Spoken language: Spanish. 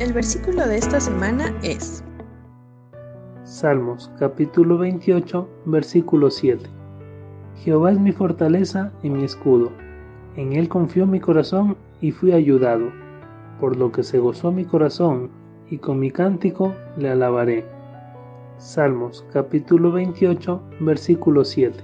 El versículo de esta semana es Salmos capítulo 28 versículo 7. Jehová es mi fortaleza y mi escudo. En él confió mi corazón y fui ayudado, por lo que se gozó mi corazón y con mi cántico le alabaré. Salmos capítulo 28 versículo 7.